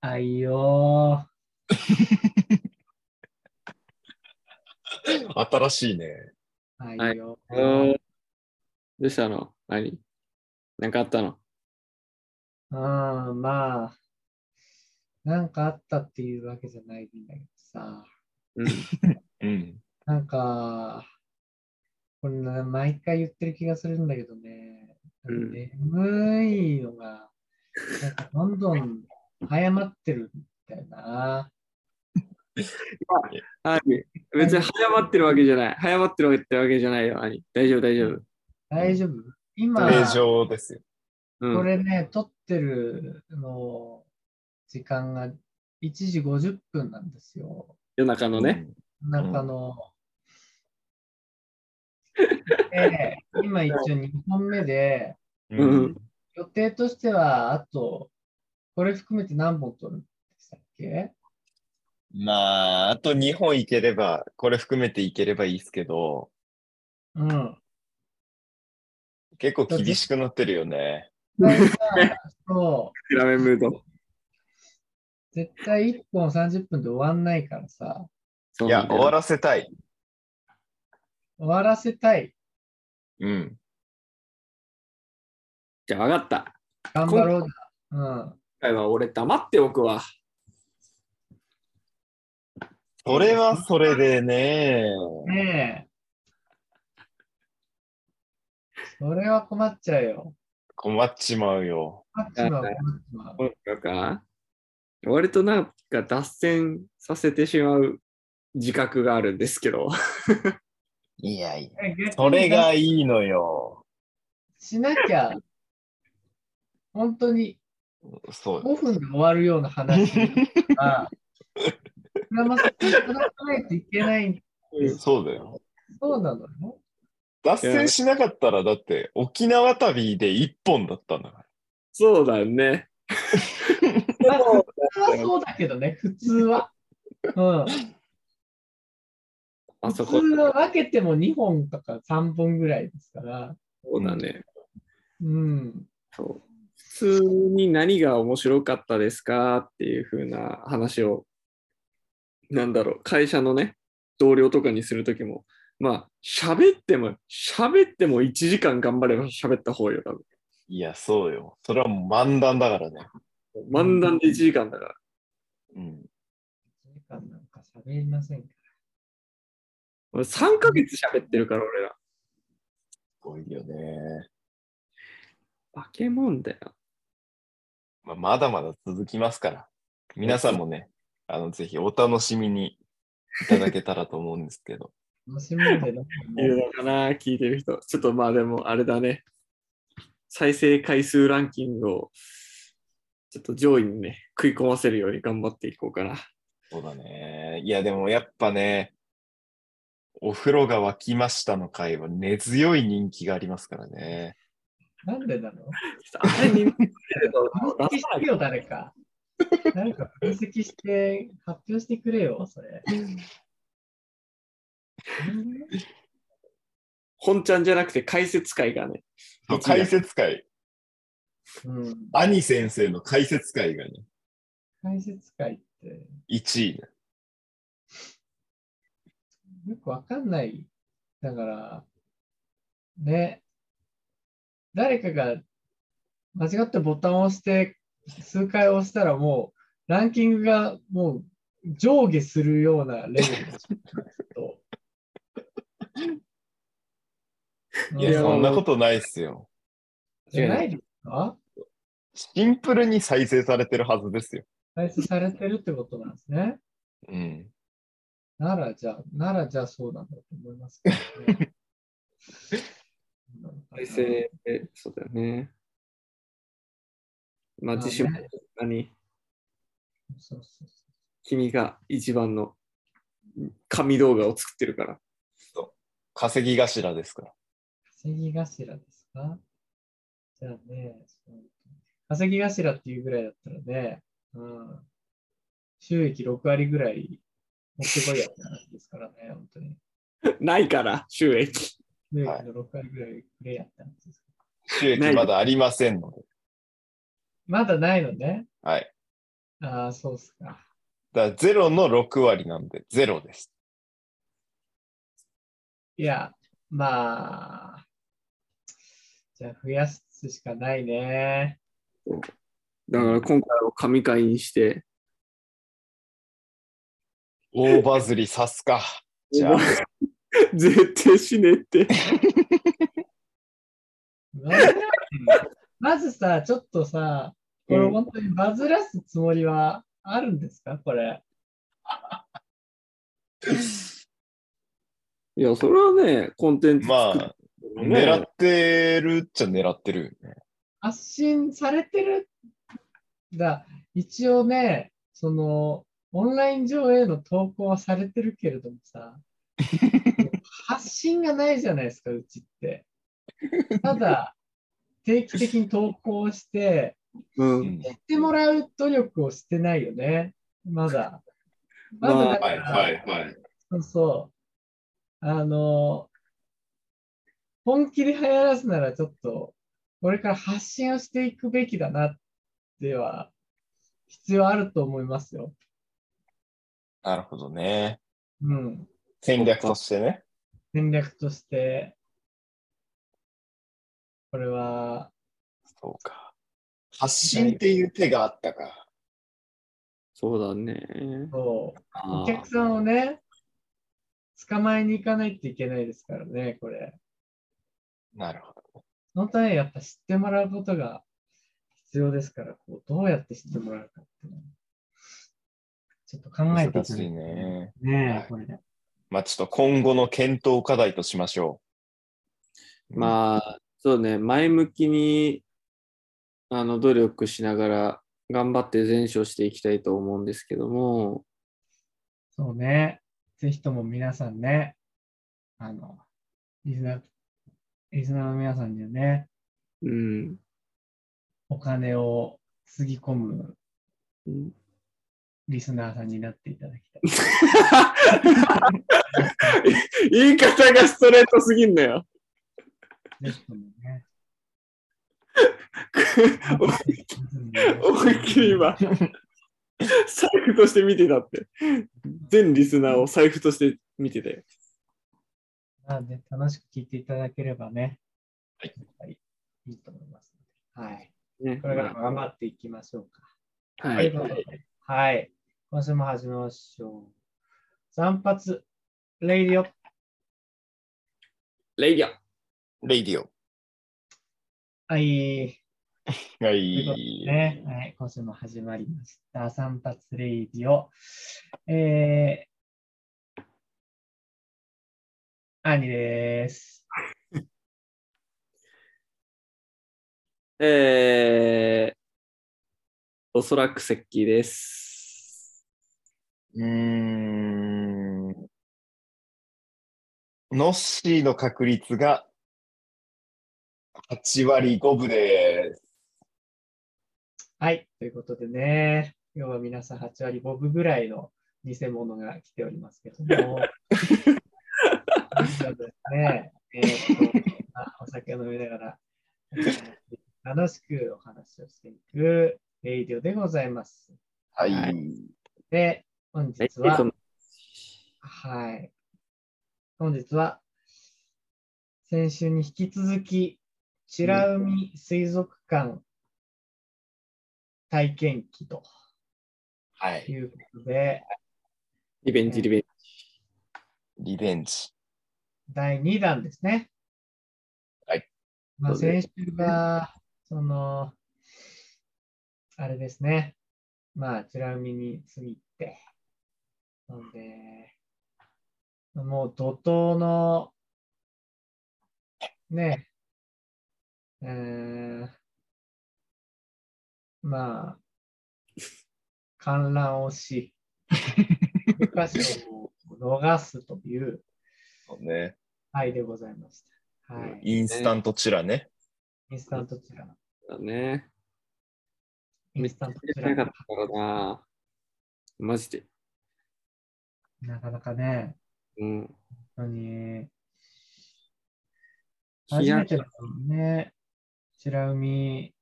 あいよ 新しいね。ー。あいよどうしたの？何？なんかあったの？うん、まあ、なんかあったっていうわけじゃないんだけどさ、うん。うん。なんか、これな毎回言ってる気がするんだけどね、うん眠いのが、なんかどんどん早まってるんだよな。はい。別に早まってるわけじゃない。早まってるわけじゃないよ、兄。大丈夫、大丈夫。大丈夫？今、正常ですよ。うん。これね、撮ってるの時間が1時50分なんですよ。夜中のね。中の。で、今一応2本目で、うん。予定としては、あと、これ含めて何本撮るんでしたっけ？まあ、あと2本いければ、これ含めていければいいですけど、うん。結構厳しくなってるよね。絶対さそう、ラメムード。絶対1本30分で終わんないからさ、いや、終わらせたい。終わらせたい。うん。じゃあ、分かった。頑張ろうだ。うん。今回は俺黙っておくわ。それはそれでね。ねえ。それは困っちゃうよ。困っちまうよ。困っちまう、困っちまう。なんか、割となんか脱線させてしまう自覚があるんですけど。いやいや。それがいいのよ。しなきゃ、本当にそう。5分で終わるような話が、膨らませていたないといけない。そうだよ。そうなのよ。脱線しなかったら、だって沖縄旅で1本だったんだから。そうだよね。まあ、普通はそうだけどね、普通は。うん。あそこ普通、は分けても2本とか3本ぐらいですから。そうだね。うん。通に何が面白かったですかっていう風な話を、なんだろう、会社のね、同僚とかにするときも、まあ、喋っても、喋っても1時間頑張れば喋った方よ、多分。いや、そうよ。それはもう漫談だからね。漫談で1時間だから。うん。1時間なんか喋りませんか？俺3ヶ月喋ってるから、俺ら。すごいよね。化け物だよ。まあ、まだまだ続きますから。皆さんもね、あの、ぜひお楽しみにいただけたらと思うんですけど。楽しみでね。いるのかな、聞いてる人。ちょっとまあでも、あれだね。再生回数ランキングを、ちょっと上位にね、食い込ませるように頑張っていこうかな。そうだね。いや、でもやっぱね、お風呂が沸きましたの回は根強い人気がありますからね。なんでなの？あれに、分析してよ、誰か。誰か分析して発表してくれよ、それ。本ちゃんじゃなくて解説会がね、解説会、うん、兄先生の解説会がね、解説会って1位ね。よくわかんない。だから、ね、誰かが間違ってボタンを押して、数回押したらもう、ランキングがもう上下するようなレベルですと。いや、いやそんなことないっすよ。じゃないですかシンプルに再生されてるはずですよ。再生されてるってことなんですね。うん。ならじゃあ、ならじゃあそうなんだと思いますけどね。再生、そうだよね。まあ、自信も何そうそうそ君が一番の神動画を作ってるから。稼ぎ頭ですから。稼ぎ頭ですか？じゃあね、そう稼ぎ頭っていうぐらいだったらね、うん、収益6割ぐらい持ってこいやって話ですからね、本当に。ないから、収益。収益の6割ぐらいくれやって話です。収益まだありませんので。まだないのね。はい。ああ、そうっすか。だから0の6割なんで0です。いや、まあ、じゃあ増やすしかないね。だから今回は神回にして、大バズりさすか。じゃあ、絶対しねえって。まずさ、ちょっとさ、これうん本当にバズらすつもりはあるんですか？これ。いや、それはね、コンテンツまあ、狙ってるっちゃ狙ってるよね。発信されてる？だ一応ね、その、オンライン上への投稿はされてるけれどもさ、発信がないじゃないですか、うちって。ただ、定期的に投稿して、うん。ってもらう努力をしてないよね、まだ。まだまあだから、はい。そうそう。あの、本気で流行らすならちょっと、これから発信をしていくべきだなっては、必要あると思いますよ。なるほどね。うん。戦略としてね。戦略として、これは、そうか。発信っていう手があったか。そうだね。そう、お客さんをね、捕まえに行かないといけないですからね、これ。なるほど。そのためにやっぱ知ってもらうことが必要ですから、こうどうやって知ってもらうかっていうのをちょっと考えていかないと難しいね。ねえ、はいこれで。まあちょっと今後の検討課題としましょう。まあ、そうね、前向きにあの努力しながら頑張って前処していきたいと思うんですけども、そうね。ぜひとも皆さんね、あの、リスナー、リスナーの皆さんにはね、うん。お金をつぎ込むうんリスナーさんになっていただきたい。言い方がストレートすぎんのよ。ね。思いっきり今、財布として見てたって。全リスナーを財布として見てたよ。なので、楽しく聞いていただければね、はいはい、いいと思いますので。はい。ね、これからも頑張っていきましょうか。はい。といはい。今週も始めましょう。散髪、 radio。 radio。radio。はい。はとい。ね、はい。今週も始まりました。散髪 radio。えー、兄です。えー、おそらく石器です。うーん。ノッシーの確率が8割5分です。はい。ということでね、今日は皆さん8割5分ぐらいの偽物が来ておりますけども。そうですね。えーとまあお酒を飲みながら、えー楽しくお話をしていくレイディオでございます。はい。はで、本え日は、はい。本日は、先週に引き続き、美ら海水族館体験記とはい。いうことで、リベンジ、リベンリベンジ。第2弾ですね。はい。まあ、先週が、その、あれですね。まあ、美ら海に過ぎて、なんで、もう怒涛の、ね、えー、まあ、観覧をし、一箇所を逃すというね。回でございました。はい。インスタントチラね。インスタントチラ。トだね。インスタントチラかったからな。マジで。なかなかね、うん。本当に、初めてのね、白海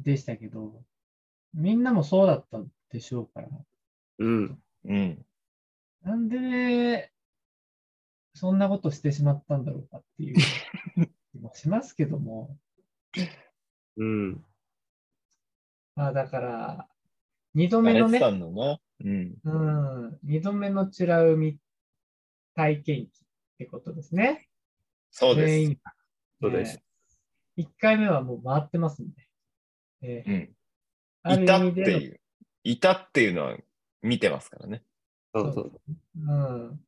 でしたけど、みんなもそうだったでしょうから。うん。うん。なんで、そんなことしてしまったんだろうかっていう気もしますけども。うん。まあだから、二度目のねやれて、たんだな。うん。うん、二度目のチュラ海体験記ってことですね。そうです。全員そうです。一回目はもう回ってますんで。えーうん。いたっていう。いたっていうのは見てますからね。そうそう。うん。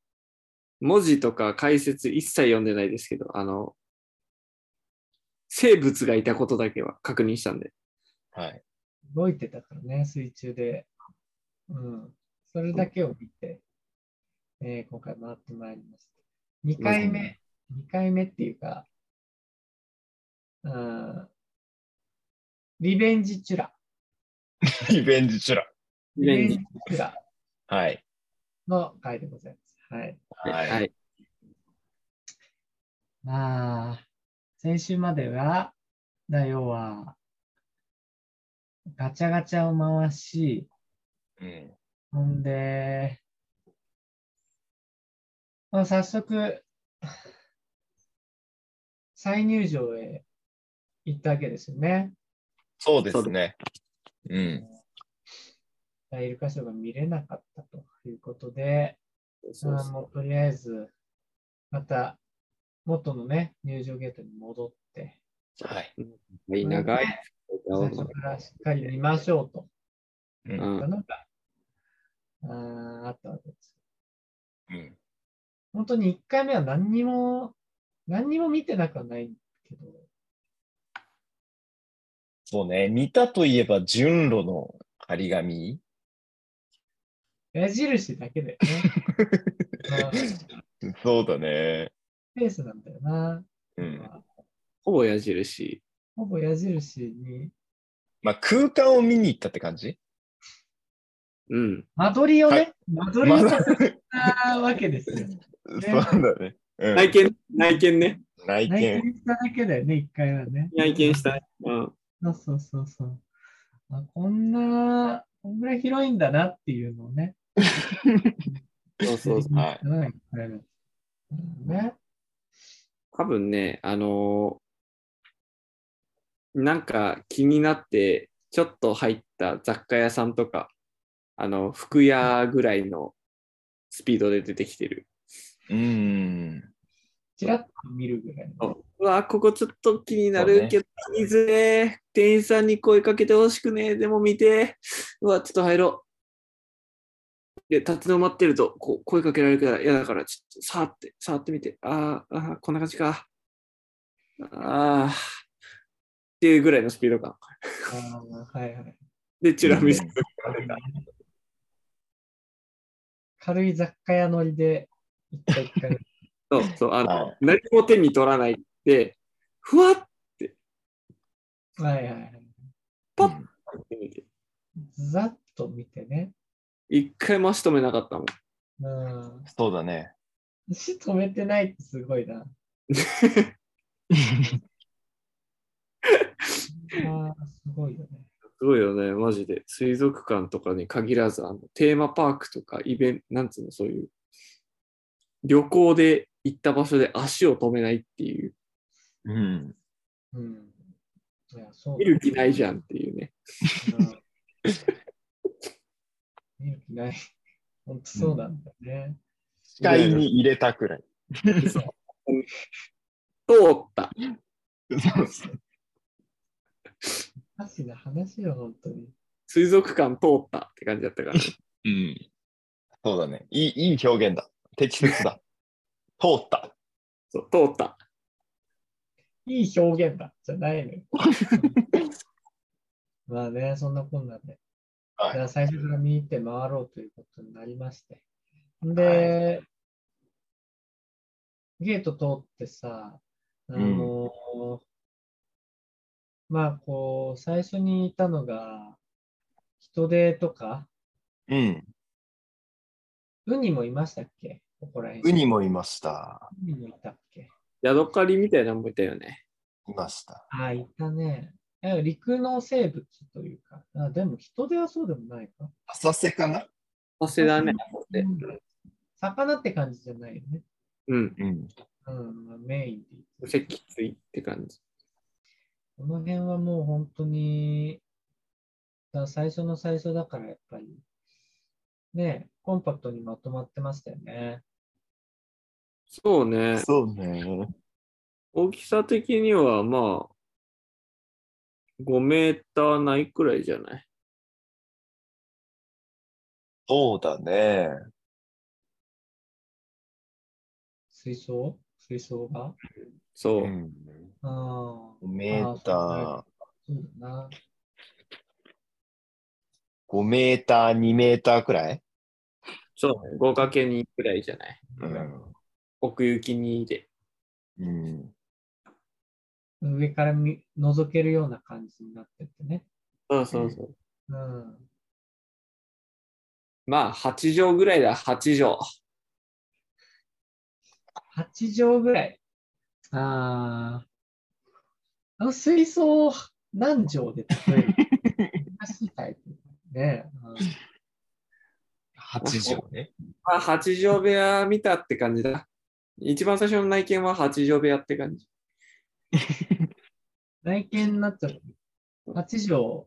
文字とか解説一切読んでないですけど、あの、生物がいたことだけは確認したんで。はい。動いてたからね、水中で。うん。それだけを見て、えー今回回ってまいりました。2回目、2回目っていうか、うん、リベンジチュラ。リベンジチュラ。リベンジ。チュラはい。の回でございます。はい。はい。はい。まあ、先週までは、だ要は、ガチャガチャを回し、うん。ほんで、まあ、早速、再入場へ行ったわけですよね。そうですね。うん。イルカショーが見れなかったということで、そうそうあもうとりあえず、また元のね、入場ゲートに戻って、はい。はい、長い。最初からしっかり見ましょうと。う。うんん。のが、あーあったわけです。うん。本当に1回目は何にも、何にも見てなくはないけど、そうね。見たといえば、順路の張り紙。矢印だけだよね。う んそうだね。ペースなんだよな。うん。ほぼ矢印。ほぼ矢印に、まあ、空間を見に行ったって感じ？うん。間取りをはね、間取りをさせたわけですよ。そうだね。うん。内見、内見ね。内内見。見しただけだよね、1回はね。内見した。うん。そうそうそうそう。あこんな、こんぐらい広いんだなっていうのをね。そうそうそう。はいね。多分ね、あのーなんか気になって、ちょっと入った雑貨屋さんとか、あの、服屋ぐらいのスピードで出てきてる。うん。ちらっと見るぐらいの。うわ、ここちょっと気になるけど、見づれー店員さんに声かけてほしくねえ。でも見て。うわ、ちょっと入ろう。で、立ち止まってると、こう声かけられるから嫌だから、ちょっと触って、触ってみて。あーあー、こんな感じか。ああ、っていうぐらいのスピード感。あーはいはい。で、チュラミス。軽い雑貨屋乗りで。そうそう、あの、はい何も手に取らないで、ふわっはいはいはい。パッて見て、ざっと見てね。一回も足止めなかったもん。うん。そうだね。足止めてないってすごいな。ああ、すごいよね。すごいよね、マジで。水族館とかに限らず、あのテーマパークとかイベント、なんつうの、そういう旅行で行った場所で足を止めないっていう、うん。うん。いや、そう見る気ないじゃんっていうね。うん見る気ない。本当そうなんだよね。視界に入れたくらい。通った。そうそうおかしな話よ、本当に。水族館通ったって感じだったから、ね。うん。そうだね。いい、いい表現だ。適切だ。通った。そう通った。いい表現だ、じゃないのよ。まあね、そんなこんなで。はいじゃあ最初から見て回ろうということになりまして。で、ゲート通ってさ、あのーまあこう、最初にいたのが、人手とか、うん。ウニもいましたっけ？ここら辺。ウニもいました。ウニもいたっけ？ヤドカリみたいなのもいたよね。いました。ああ、いたね。え陸の生物というか、あでも人ではそうでもないか。浅瀬かな？浅瀬だね。でうん魚って感じじゃないよね。うん。うん。うん、まあメインで脊椎って感じ。この辺はもう本当に、だ最初の最初だからやっぱり、ね、コンパクトにまとまってましたよね。そうね。そうね。大きさ的にはまあ、5メーターないくらいじゃない？そうだね。水槽？水槽が？そうう。ん。ああ、5メーター、そうだな。5メーター、2メーターくらい？そう。5×2 くらいじゃない？うん。奥行き2で。うん。上から見覗けるような感じになっててね。そうそうそう。うん。まあ、8畳ぐらいだ、8畳。8畳ぐらい。ああ。あの水槽を何畳で例える難しいタイプ。ねうん8畳ね。まあ、8畳部屋見たって感じだ。一番最初の内見は8畳部屋って感じ。内見になっちゃう。8畳、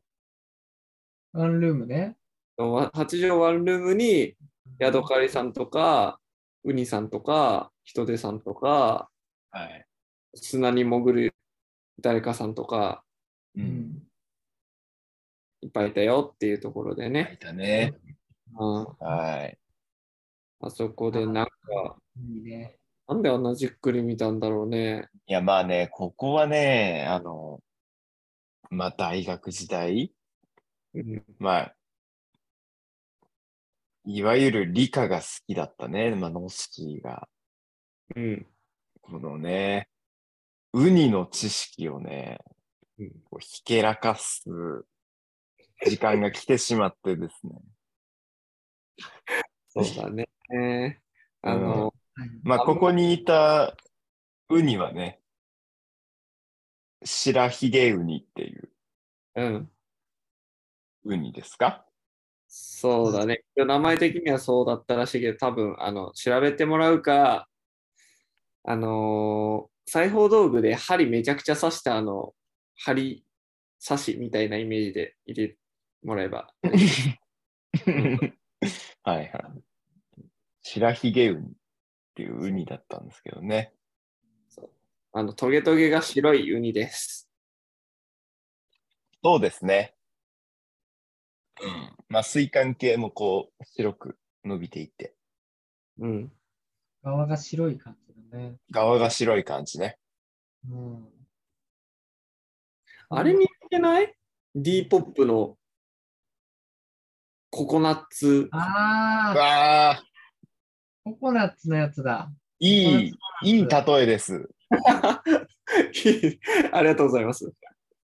ワンルームね。8畳ワンルームに、ヤドカリさんとか、ウニさんとか、ヒトデさんとか、はい。砂に潜る誰かさんとか、う。うんん。いっぱいいたよっていうところでいね。たね。うん、はい。あそこでなんか、いいね。なんであんなじっくり見たんだろうね。いや、まあね、ここはね、あの、まあ大学時代、うん、まあ、いわゆる理科が好きだったね、まあ、ノースキーが。うん、このね、ウニの知識をね、うんこうひけらかす時間が来てしまってですね。そうだね。あの、まあ、ここにいたウニはね、白ひげウニっていううん、ウニですか？そうだね。名前的にはそうだったらしいけど、多分あの調べてもらうか、あのー裁縫道具で針めちゃくちゃ刺したあの針刺しみたいなイメージで入れてもらえば。はいはい。白ひげウニっていうウニだったんですけどね。あのトゲトゲが白いウニです。そうですね。うん。まあ、水管系もこう、白く伸びていて、うん。側が白い感じだね。側が白い感じね。うん。あれ見てない ?D ポップのココナッツ。うああ、ココナッツのやつだ。いい、いい例えです。ありがとうございます。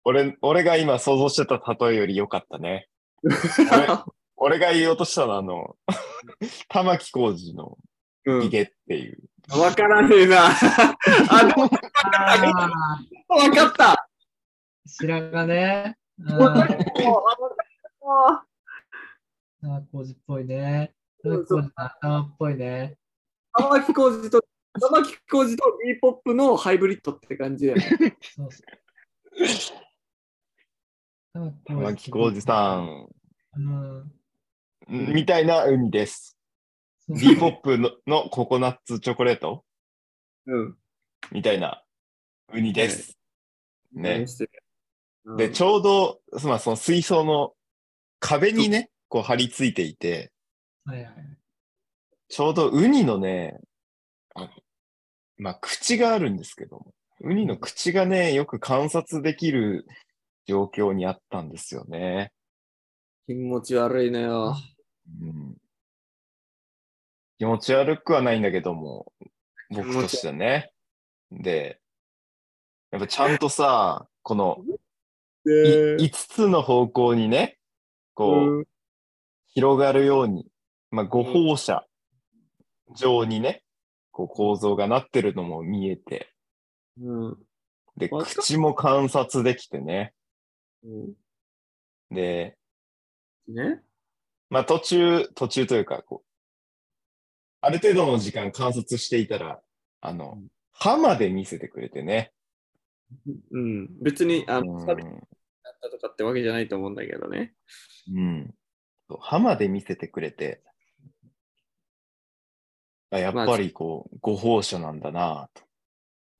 俺、俺が今想像してた例えより良かったね。俺が言おうとしたのは、あの、玉置浩二のうんヒゲっていう。わからねえな。あ、でもわかった。白髪ね。ああ、工事っぽいね。頭っぽいね。玉置浩二と、玉置浩二と D ポップのハイブリッドって感じだよね。そうそう。玉置浩二さん、うん。みたいなウニです。そう D ポップののココナッツチョコレート？うん。みたいなウニです。ね。うんで、ちょうど、まあ、その水槽の壁にね、こう張り付いていて、はいはい。ちょうどウニのね、あのまあ、口があるんですけども、ウニの口がね、よく観察できる状況にあったんですよね。気持ち悪いのよ。うん、気持ち悪くはないんだけども、僕としてね。で、やっぱちゃんとさ、このいで5つの方向にね、こう、うん広がるように、まあ、五放射状にね、こう構造がなってるのも見えて、うん。で、口も観察できてね、うんで、ね。まあ途中、途中というか、こう、ある程度の時間観察していたら、あの、歯まで見せてくれてね。うん。別に、あの、うんサビだったとかってわけじゃないと思うんだけどね。うん。歯まで見せてくれて、あやっぱりこう、ご奉仕なんだなと。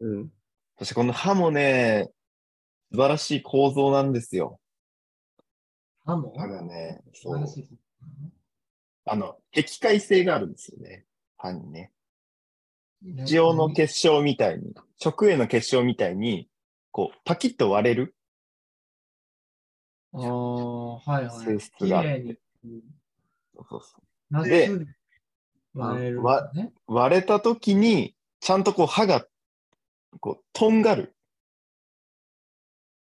うん。そしてこの歯もね、素晴らしい構造なんですよ。歯も歯がね、そう。あの、壁界性があるんですよね。歯にね。ね塩の結晶みたいに、食塩の結晶みたいに、こう、パキッと割れるああ、はいはい。性質があってそうそうそうで割れるね。割れた時に、ちゃんとこう歯が、こう、とんがる。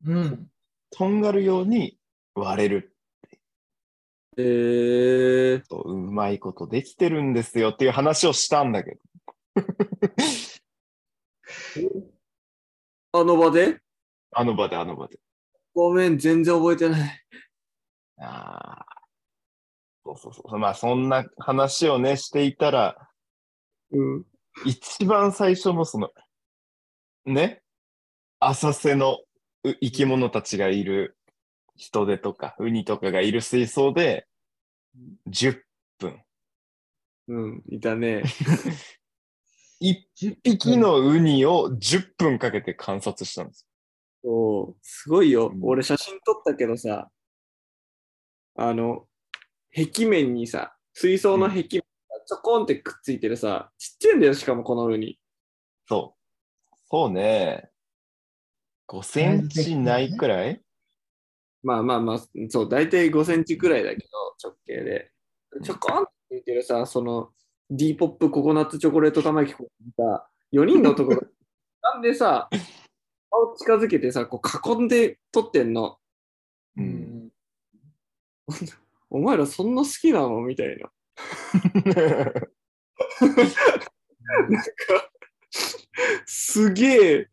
うん。とんがるように割れる。えー、とうまいことできてるんですよっていう話をしたんだけど。あの場で？あの場であの場で。ごめん、全然覚えてない。ああ。そうそうそう。まあそんな話をね、していたら、うん。一番最初のその、ね、浅瀬のう生き物たちがいる人手とかウニとかがいる水槽で、10分。うん、いたね。1 10匹のウニを10分かけて観察したんです。そう、すごいようん。俺写真撮ったけどさ、あの、壁面にさ、水槽の壁面がちょこんってくっついてるさ、ちっちゃいんだよ、しかもこのウニ。そう。そうね。5センチないくらい？まあまあまあ、そう、大体5センチくらいだけど、直径で。ちょこんってついてるさ、その、D ポップココナッツチョコレート玉木こうさ、4人の男が、なんでさ、顔近づけてさ、こう囲んで撮ってんの。う。うんん。お前らそんな好きなの？みたいな。なんか、すげえ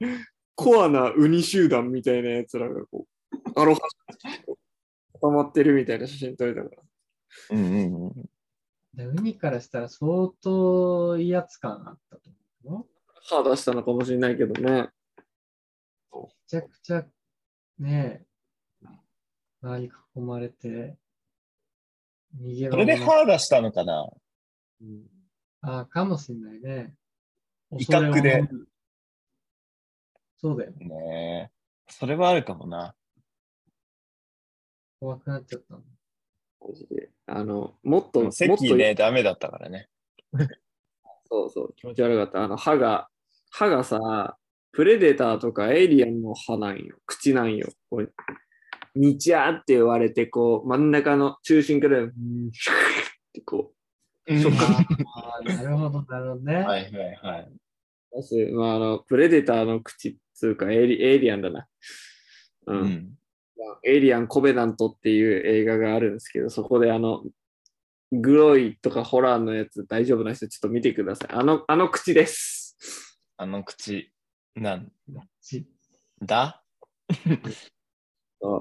コアなウニ集団みたいなやつらがこう、アロハ固まってるみたいな写真撮れたから。うんうんうん。でウニからしたら相当威圧感あったと思うよ。歯出したのかもしれないけどね。めちゃくちゃねえ、周り囲まれて、逃げそれで場も歯出したのかな？ああ、かもしんないね。威嚇で恐れを守るそうだよ。ねえ。それはあるかもな。怖くなっちゃったの。マジであの、もっと、もっと、席ね、ダメだったからね。そうそう、気持ち悪かった。あの、歯が、歯がさ、プレデターとかエイリアンの歯なんよ。口なんよ。こう、にちゃーって言われて、こう、真ん中の中心から、うんシューってこうんああ、なるほど、なるほどね。はいはいはい。まあ、あの、プレデターの口っつうか、エイリエイリアンだな。うん。うん。エイリアン・コベナントっていう映画があるんですけど、そこであの、グロいとかホラーのやつ大丈夫な人ちょっと見てください。あの、あの口です。あの口、なん？ちだ？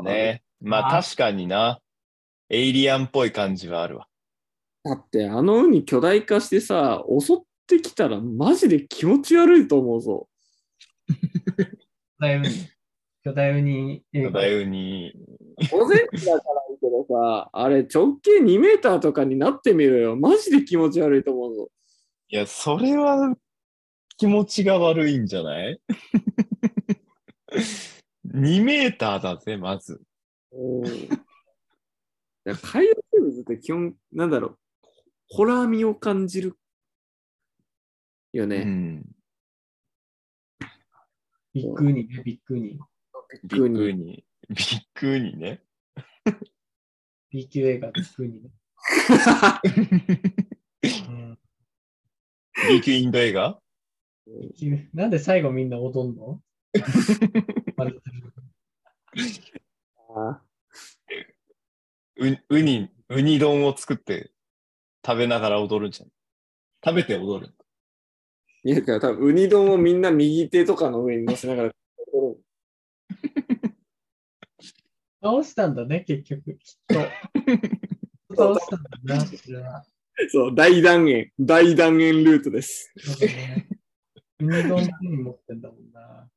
ね。まああ確かにな。エイリアンっぽい感じはあるわ。だってあのウニ巨大化してさ、襲ってきたらマジで気持ち悪いと思うぞ。巨大ウニ。巨大ウニ。巨大ウニ。5センチだからいいけどさ、あれ直径2メーターとかになってみろよ。マジで気持ち悪いと思うぞ。いや、それは気持ちが悪いんじゃない？2メーターだぜ、まず。うん。いや海洋生物って基本、なんだろう、ホラー味を感じるようね。ん。ビッグウニね、ビッグウニ。ビッグウニ。ビッグウニね。B 級映画ビッグウニね。うん、B 級インド映画？なんで最後みんな踊んの？ウニ、ウニ丼を作って食べながら踊るんじゃん。食べて踊る。いや、多分ウニ丼をみんな右手とかの上に乗せながら。倒したんだね、結局。きっと。倒したんだな、それは。そう、大断言。大断言ルートです。ウニ丼手に持ってんだもんな。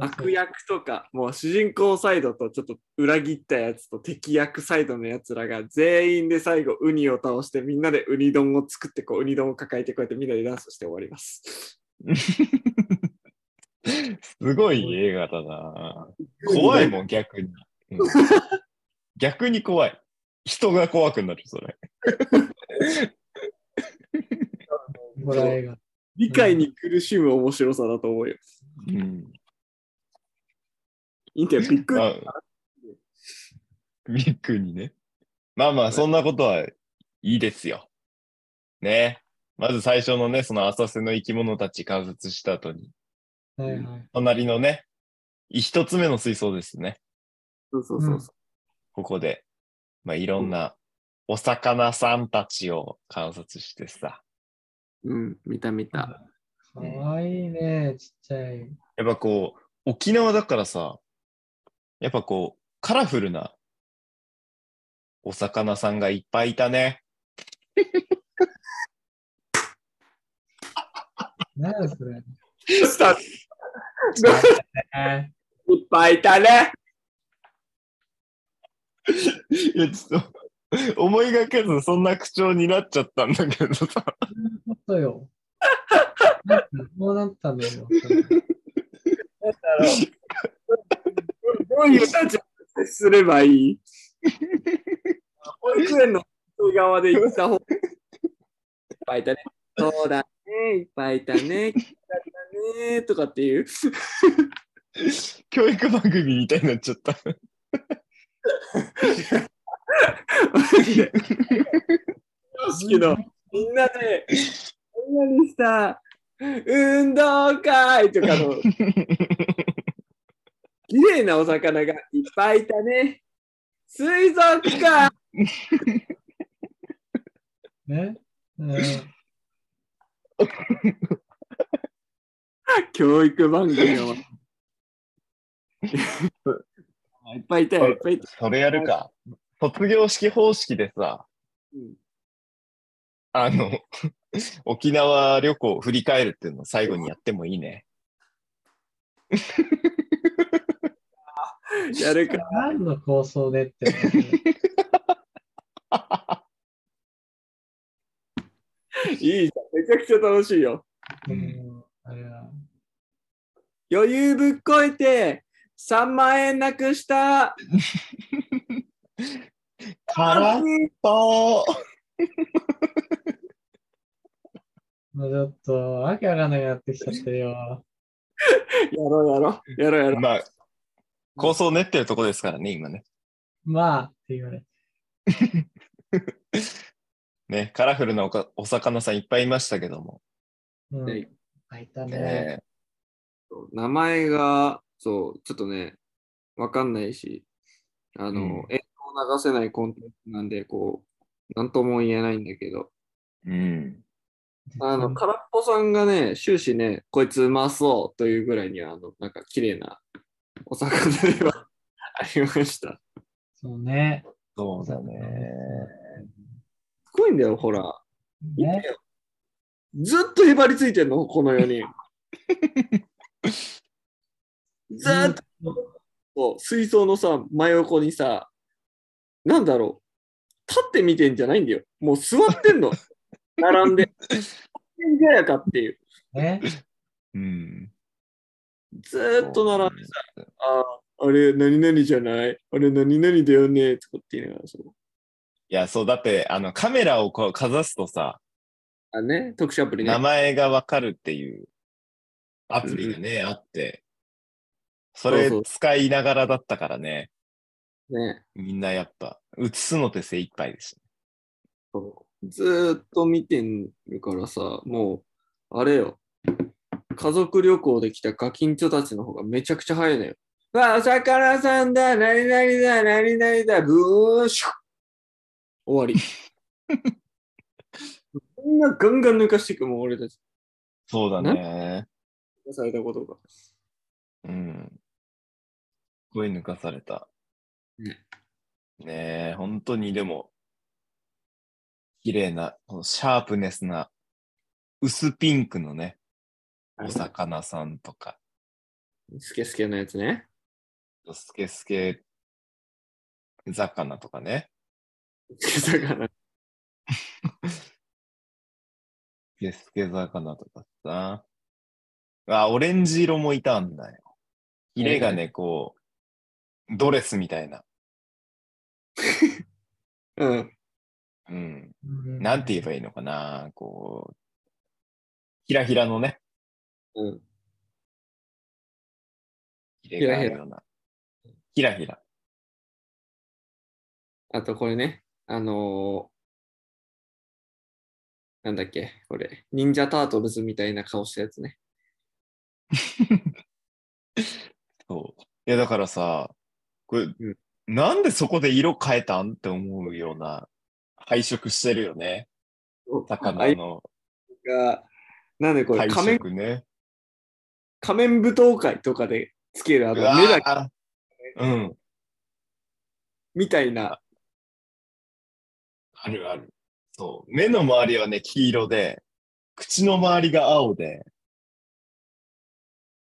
悪役とか、もう主人公サイドとちょっと裏切ったやつと敵役サイドのやつらが全員で最後ウニを倒してみんなでウニ丼を作ってこうウニ丼を抱えてこうやってみんなでダンスして終わります。すごい映画だな。怖いもん、逆に。うん逆に怖い。人が怖くなる、それ。理解に苦しむ面白さだと思うよ。うん。いいんだよ、びっくり。あビッグにね。まあまあ、そんなことはいいですよ。ね。まず最初のね、その浅瀬の生き物たち観察した後に、はいはい。隣のね、一つ目の水槽ですね。そうそうそうそここで、まあいろんなお魚さんたちを観察してさ、う。うん、見た見た。かわいいね、ちっちゃい。やっぱこう、沖縄だからさ、やっぱこう、カラフルなお魚さんがいっぱいいたね。何やそれ。いっぱいいたね。いや、ちょっと、思いがけずそんな口調になっちゃったんだけどさ。そうよ。こうなったんだよ。どういう立場で接すればいい？保育園の側で行った方がいっぱいいたね。そうだね、いっぱいいたね。いっぱいいたねとかっていう。教育番組みたいになっちゃった。常識のみんなで、みんなにした運動会とかの綺麗なお魚がいっぱいいたね。水族館 ね。うん教育番組を。いっぱいいたよ、いっぱいいた。それやるか。卒業式方式でさ、うんあの、沖縄旅行を振り返るっていうのを最後にやってもいいね。やるか。何の構想でって。いいじゃん。めちゃくちゃ楽しいよ。うんあれは余裕ぶっこいて3万円なくした。空っぽもうちょっと、わけわかんなくなってきちゃってるよ。やろうやろう。やろうやろう。まあ、構想練ってるとこですからね、今ね。まあ、って言われ。ね、カラフルなおかお魚さんいっぱいいましたけども。うん。いたね。ね名前が、そう、ちょっとね、わかんないし、あの、うん映像を流せないコンテンツなんで、こう、なんとも言えないんだけど、うん。あの、空っぽさんがね、終始ね、こいつうまそうというぐらいには、あの、なんか綺麗なお魚ではありました。そうね。そうだね。すごいんだよ、ほら。ね。ずっとへばりついてんの、この4人。ずーっと水槽のさ、真横にさ、なんだろう、立って見てんじゃないんだよ。もう座ってんの。並んで。んじゃやかっていう。ね。うん。ずーっと並んでさ、ああ、あれ、何々じゃない？あれ、何々だよねとかって言いながらそう。いや、そう、だって、あの、カメラをこうかざすとさ、あ、ね、特殊アプリね。名前がわかるっていうアプリがね、あって、それ使いながらだったからね、ねみんなやっぱ、映すのって精一杯です。そうずーっと見てるからさ、もう、あれよ。家族旅行で来たガキンチョたちの方がめちゃくちゃ早いのよ。わあ、お魚さんだ、何々だ、何々だ、ブーシュッ終わり。みんなガンガン抜かしていくもん、俺たち。そうだね。されたことが。うん。すごい抜かされた。ねねえ、本当にでも、綺麗な、このシャープネスな、薄ピンクのね、お魚さんとか、スケスケのやつね。スケスケ魚とかね、スケ魚。スケスケ魚とかさ、あ、オレンジ色もいたんだよ。ヒレがね、こう、ドレスみたいな。うん。うん。うんなんて言えばいいのかな、こう、ひらひらのね、うん。ヒレがあるような。ひらひら。あとこれね、あのーなんだっけ、これ、忍者タートルズみたいな顔したやつね。そう。いや、だからさ、これ、んなんでそこで色変えたんって思うような配色してるよね。魚のが、なんでこれ？配仮面、色ね。仮面舞踏会とかでつけるあの目だけーうん。みたいな、あるある。そう。目の周りはね、黄色で、口の周りが青で、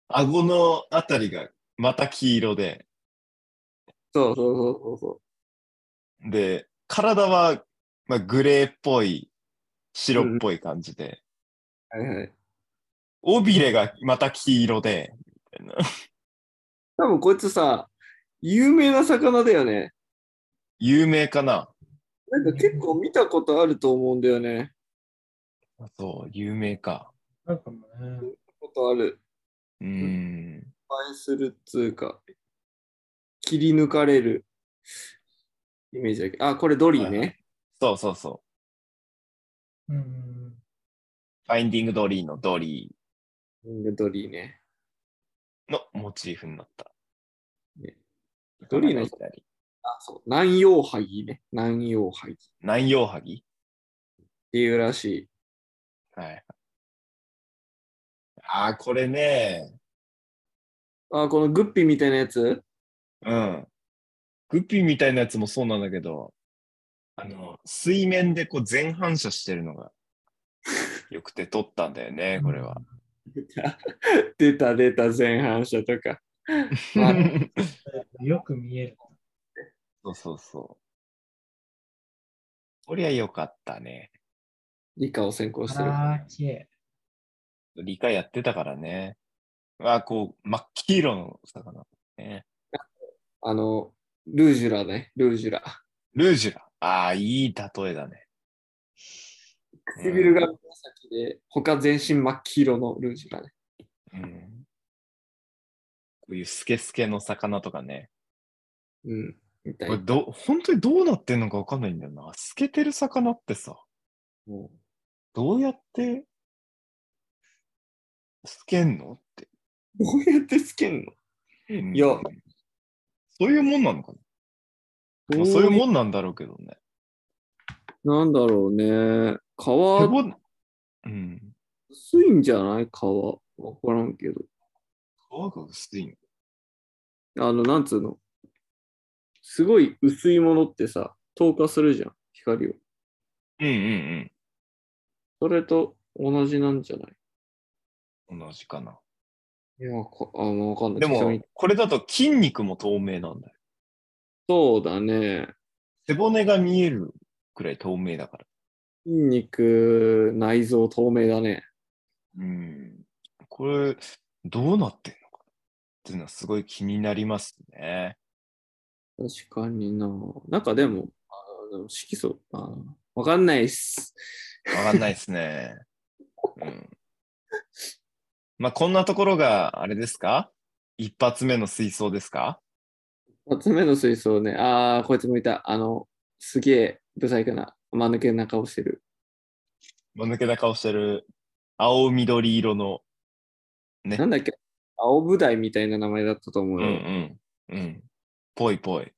顎のあたりがまた黄色で、そうそうそうそうそで、体は、まあ、グレーっぽい、白っぽい感じで、う。はいはい。尾びれがまた黄色で、みたいな。多分こいつさ、有名な魚だよね。有名かな？なんか結構見たことあると思うんだよね。そう、有名か。なんかもね。ことある。うーん。映えするっつうか、切り抜かれるイメージだけど。あ、これドリーね。そうそうそう。うん。ファインディングドリーのドリうんドリーね。ーのモチーフになった。ねドリーのいたりあ、そう。ナンヨウハギね。南洋ハギっ南洋ハギ？ていうらしい。はい。ああ、これね。あ、このグッピーみたいなやつ？うん。グッピーみたいなやつもそうなんだけど、あの、水面でこう全反射してるのがよくて撮ったんだよね、これは。出た出た前半射とか。まあよく見える。そうそうそう。こりゃよかったね。理科を専攻してる。理科やってたからね。あこう、真っ黄色の魚。ね。あの、ルージュラね。ルージュラ。ルージュラ。ああ、いい例えだね。唇が紫で、他全身真っ黄色のルージュラね。うん。こういうスケスケの魚とかね。うん。みたいな。これど、本当にどうなってんのかわかんないんだよな。透けてる魚ってさ、もどうやって透けんの？って。うどうやってつけんの？うんいやそういうもんなのかな、まあ、そういうもんなんだろうけどね。なんだろうね。皮、うん。薄いんじゃない？皮。わからんけど。皮が薄いの？あの、なんつうの？すごい薄いものってさ、透過するじゃん。光を。うんうんそれと同じなんじゃない？うん。同じかな。いや、こあもうわかんない。でもこれだと筋肉も透明なんだよ。そうだね。背骨が見えるくらい透明だから。筋肉、内臓透明だね。うん。これ、どうなってんのかなっていうのはすごい気になりますね。確かにな。なんかでも、あでも色素あわかんないっす。わかんないですね。うん。まあ、こんなところが、あれですか？一発目の水槽ですか？二つ目の水槽ね。ああ、こいつもいた。あの、すげえ、ブサイクな、間抜けな顔してる。間抜けな顔してる、青緑色の、ねなんだっけ？青舞台みたいな名前だったと思ううんよ。うん。うん。ぽいぽい。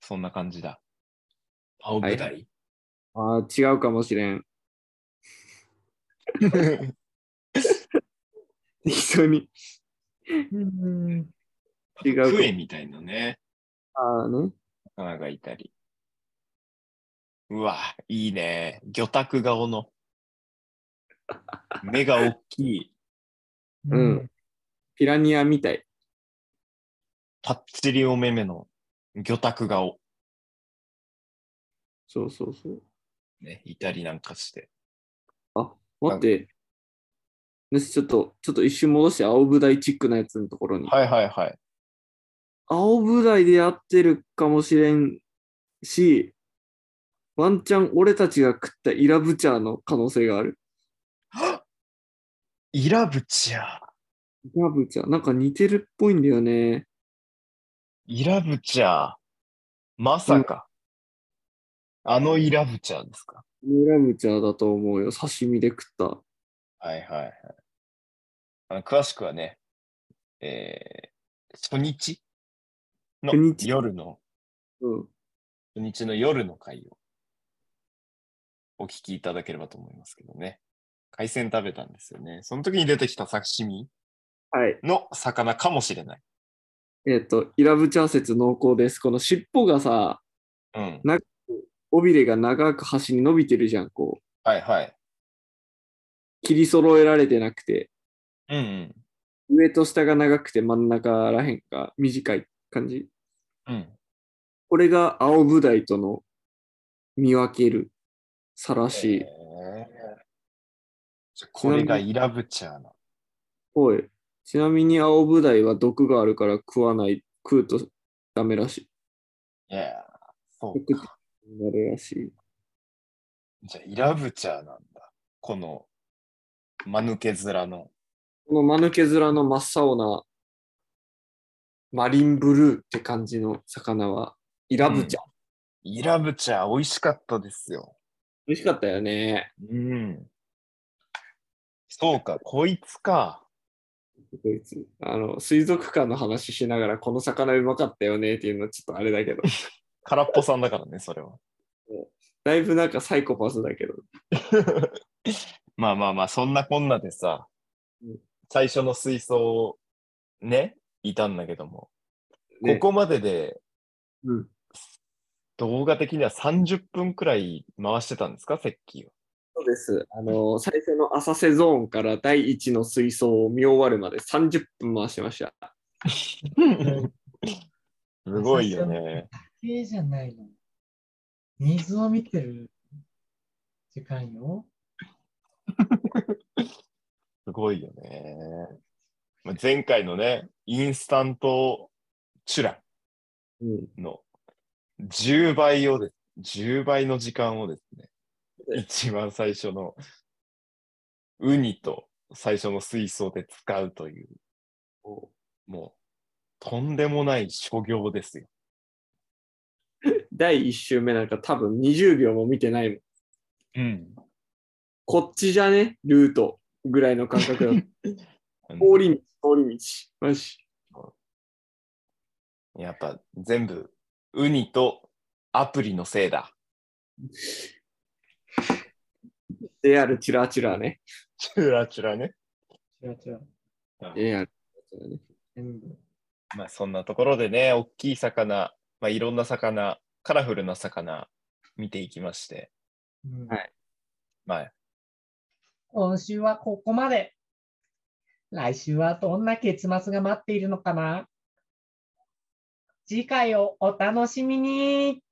そんな感じだ。青舞台？ああ、違うかもしれん。適当に。うん。違うかもクエみたいなね、ああね。魚がいたり。うわ、いいね。魚拓顔の。目が大きい。うん。ピラニアみたい。パッチリお目目の魚拓顔。そうそうそう。ね、いたりなんかして。待って。ねちょっと、ちょっと一瞬戻して、青舞台チックなやつのところに。はいはいはい。青舞台でやってるかもしれんし、ワンチャン俺たちが食ったイラブチャーの可能性がある。イラブチャー。イラブチャー、なんか似てるっぽいんだよね。イラブチャー。まさか。あのイラブチャーですか？イラブチャーだと思うよ。刺身で食った。はいはいはい。あの詳しくはね、えー、初日の夜の、うん。初日の夜の回をお聞きいただければと思いますけどね。海鮮食べたんですよね。その時に出てきた刺身はい。の魚かもしれない。えっ、と、イラブチャー説濃厚です。この尻尾がさ、うん。尾びれが長く端に伸びてるじゃん。こう、はいはい。切り揃えられてなくて、うんうん。上と下が長くて真ん中らへんが短い感じ。うん。これが青ブダイとの見分ける差らしい。えーこれがイラブチャーな。おい。ちなみに青ブダイは毒があるから食わない、食うとダメらしい。いや、そうか。なるらしい。じゃあイラブチャーなんだ。この、間抜け面の。この間抜け面の真っ青なマリンブルーって感じの魚はイラブチャー。イラブチャー美味しかったですよ。美味しかったよね。うん。そうか、こいつか。こいつ。あの、水族館の話しながらこの魚うまかったよねっていうのはちょっとあれだけど。空っぽさんだからね、それは。だいぶなんかサイコパスだけど。まあまあまあ、そんなこんなでさうん、最初の水槽、ね、いたんだけども、ねここまででうん。動画的には30分くらい回してたんですか、セッキーは。そうです。あの、最初の浅瀬ゾーンから第一の水槽を見終わるまで30分回してました。すごいよね。竹じゃないの？水を見てる時間よ。すごいよね。まあ前回のね、インスタントチュラうん。の10倍をです、10倍の時間をですね、一番最初のウニと最初の水槽で使うという、もう、とんでもない所業ですよ。第1周目なんか多分20秒も見てないもん。うん。こっちじゃね？ルートぐらいの感覚だ。通り道、通り道。マジ。やっぱ全部、ウニとアプリのせいだ。JR チラチラね。チュラチュラね。違う違う。JR チラチラね。まあそんなところでね、大きい魚、まあいろんな魚、カラフルな魚見ていきまして、うんはいまあ今週はここまで。来週はどんな結末が待っているのかな？次回をお楽しみに。